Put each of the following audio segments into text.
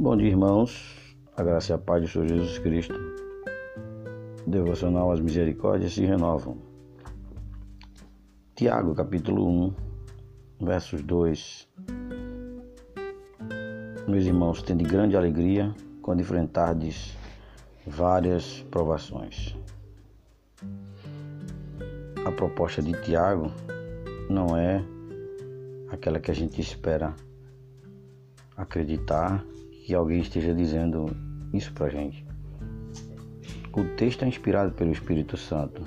Bom dia, irmãos. A graça e a paz de Senhor Jesus Cristo. Devocional As Misericórdias se renovam. Tiago, capítulo 1, versos 2. Meus irmãos, tende grande alegria quando enfrentardes várias provações. A proposta de Tiago não é aquela que a gente espera acreditar que alguém esteja dizendo isso pra gente. O texto é inspirado pelo Espírito Santo.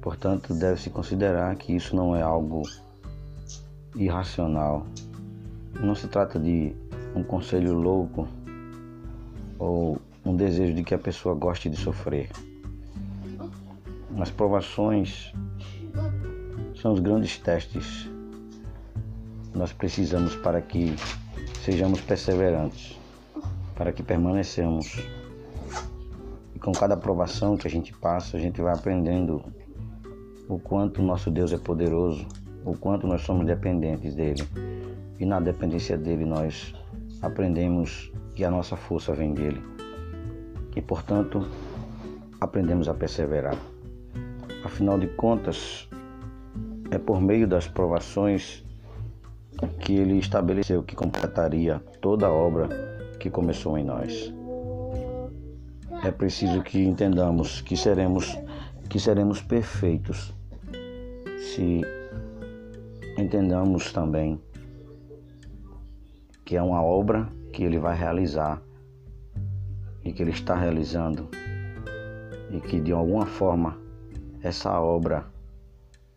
Portanto, deve-se considerar que isso não é algo irracional. Não se trata de um conselho louco ou um desejo de que a pessoa goste de sofrer. As provações são os grandes testes nós precisamos para que sejamos perseverantes, para que permanecemos. E com cada aprovação que a gente passa, a gente vai aprendendo o quanto nosso Deus é poderoso, o quanto nós somos dependentes dele. E na dependência dele nós aprendemos que a nossa força vem dele. E portanto, aprendemos a perseverar. Afinal de contas, é por meio das provações que ele estabeleceu que completaria toda a obra que começou em nós. É preciso que entendamos que seremos que seremos perfeitos se entendamos também que é uma obra que ele vai realizar e que ele está realizando e que de alguma forma essa obra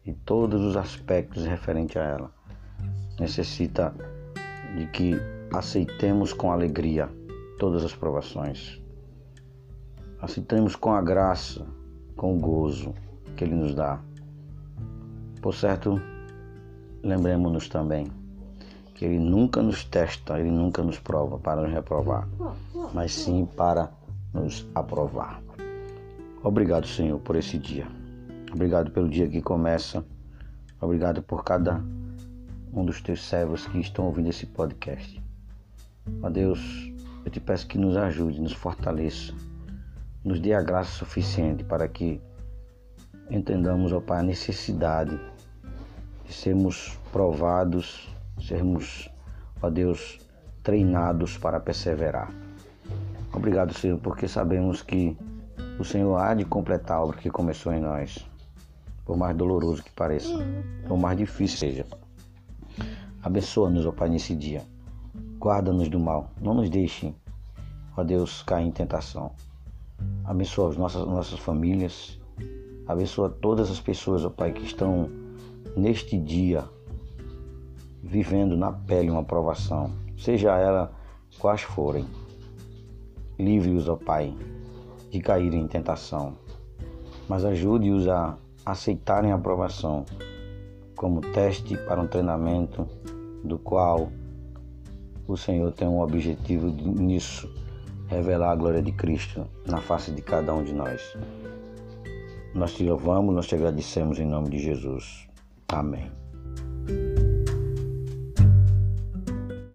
e todos os aspectos referentes a ela necessita de que aceitemos com alegria todas as provações. Aceitemos com a graça, com o gozo que Ele nos dá. Por certo, lembremos-nos também que Ele nunca nos testa, Ele nunca nos prova para nos reprovar, mas sim para nos aprovar. Obrigado, Senhor, por esse dia. Obrigado pelo dia que começa. Obrigado por cada um dos teus servos que estão ouvindo esse podcast. Ó Deus, eu te peço que nos ajude, nos fortaleça, nos dê a graça suficiente para que entendamos, ó Pai, a necessidade de sermos provados, sermos, ó Deus, treinados para perseverar. Obrigado, Senhor, porque sabemos que o Senhor há de completar a obra que começou em nós, por mais doloroso que pareça, por mais difícil seja. Abençoa-nos, ó Pai, nesse dia. Guarda-nos do mal. Não nos deixe, ó Deus, cair em tentação. Abençoa as nossas, nossas famílias. Abençoa todas as pessoas, ó Pai, que estão neste dia vivendo na pele uma provação, seja ela quais forem. Livre-os, ó Pai, de caírem em tentação, mas ajude-os a aceitarem a provação como teste para um treinamento do qual o Senhor tem um objetivo nisso, revelar a glória de Cristo na face de cada um de nós. Nós te louvamos, nós te agradecemos em nome de Jesus. Amém.